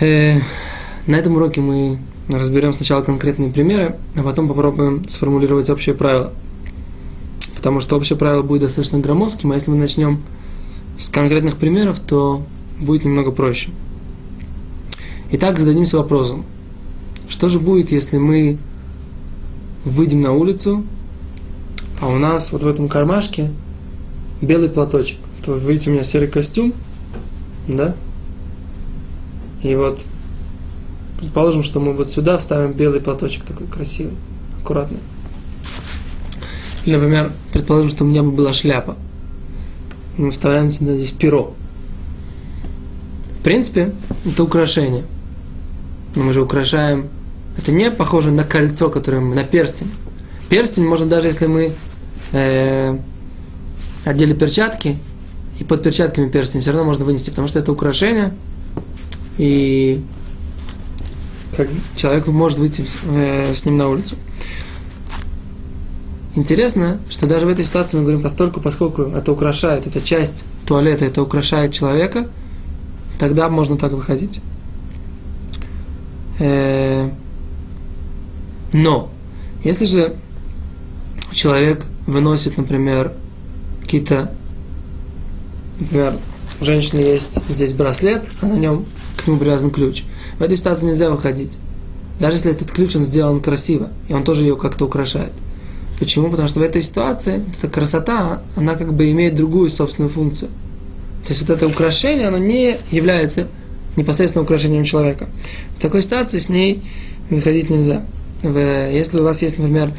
Э, на этом уроке мы разберем сначала конкретные примеры, а потом попробуем сформулировать общее правило. Потому что общее правило будет достаточно громоздким, а если мы начнем с конкретных примеров, то будет немного проще. Итак, зададимся вопросом. Что же будет, если мы выйдем на улицу, а у нас вот в этом кармашке белый платочек. То вы видите, у меня серый костюм, да? И вот предположим, что мы вот сюда вставим белый платочек такой красивый, аккуратный. Или, например, предположим, что у меня бы была шляпа. Мы вставляем сюда здесь перо. В принципе, это украшение. Мы же украшаем... Это не похоже на кольцо, которое мы... на перстень. Перстень можно даже, если мы э, одели перчатки, и под перчатками перстень все равно можно вынести, потому что это украшение, и как человек может выйти э, с ним на улицу. Интересно, что даже в этой ситуации мы говорим, постольку, поскольку это украшает, эта часть туалета, это украшает человека, тогда можно так выходить. Э, но, если же человек выносит, например, какие-то, например, у женщины есть здесь браслет, а на нем нему привязан ключ. В этой ситуации нельзя выходить. Даже если этот ключ, он сделан красиво, и он тоже ее как-то украшает. Почему? Потому что в этой ситуации эта красота, она как бы имеет другую собственную функцию. То есть вот это украшение, оно не является непосредственно украшением человека. В такой ситуации с ней выходить нельзя. Если у вас есть, например,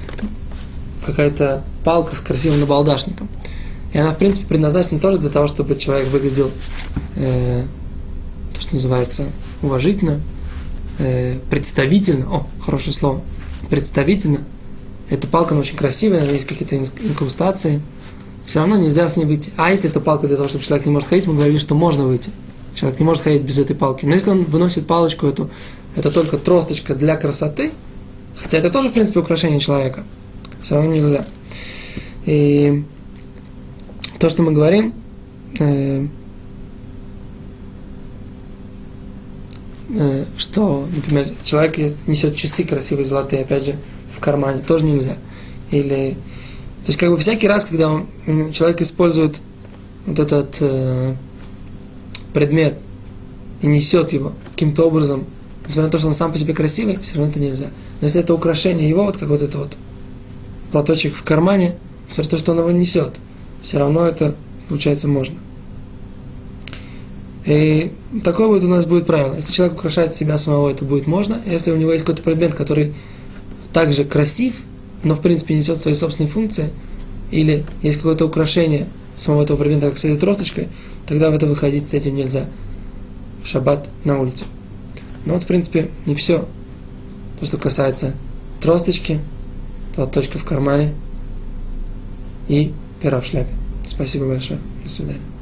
какая-то палка с красивым набалдашником, и она, в принципе, предназначена тоже для того, чтобы человек выглядел, э, что называется, уважительно, э, представительно. О, хорошее слово. Представительно. Эта палка, она очень красивая, есть какие-то инкрустации. Все равно нельзя с ней выйти. А если это палка для того, чтобы человек не может ходить, мы говорили, что можно выйти. Человек не может ходить без этой палки. Но если он выносит палочку эту, это только тросточка для красоты, хотя это тоже, в принципе, украшение человека, все равно нельзя. И то, что мы говорим, э, что, например, человек несет часы красивые, золотые, опять же, в кармане, тоже нельзя. Или, то есть, как бы всякий раз, когда он, человек использует вот этот э, предмет и несет его каким-то образом, несмотря на то, что он сам по себе красивый, все равно это нельзя. Но если это украшение его, вот как вот это вот платочек в кармане, несмотря на то, что он его несет – все равно это, получается, можно. И такое вот у нас будет правило. Если человек украшает себя самого, это будет можно. Если у него есть какой-то предмет, который также красив, но в принципе несет свои собственные функции, или есть какое-то украшение самого этого предмета, как с этой тросточкой, тогда в это выходить с этим нельзя. В шаббат на улицу. Но вот, в принципе, не все. То, что касается тросточки, платочка в кармане и пера в шляпе. Спасибо большое. До свидания.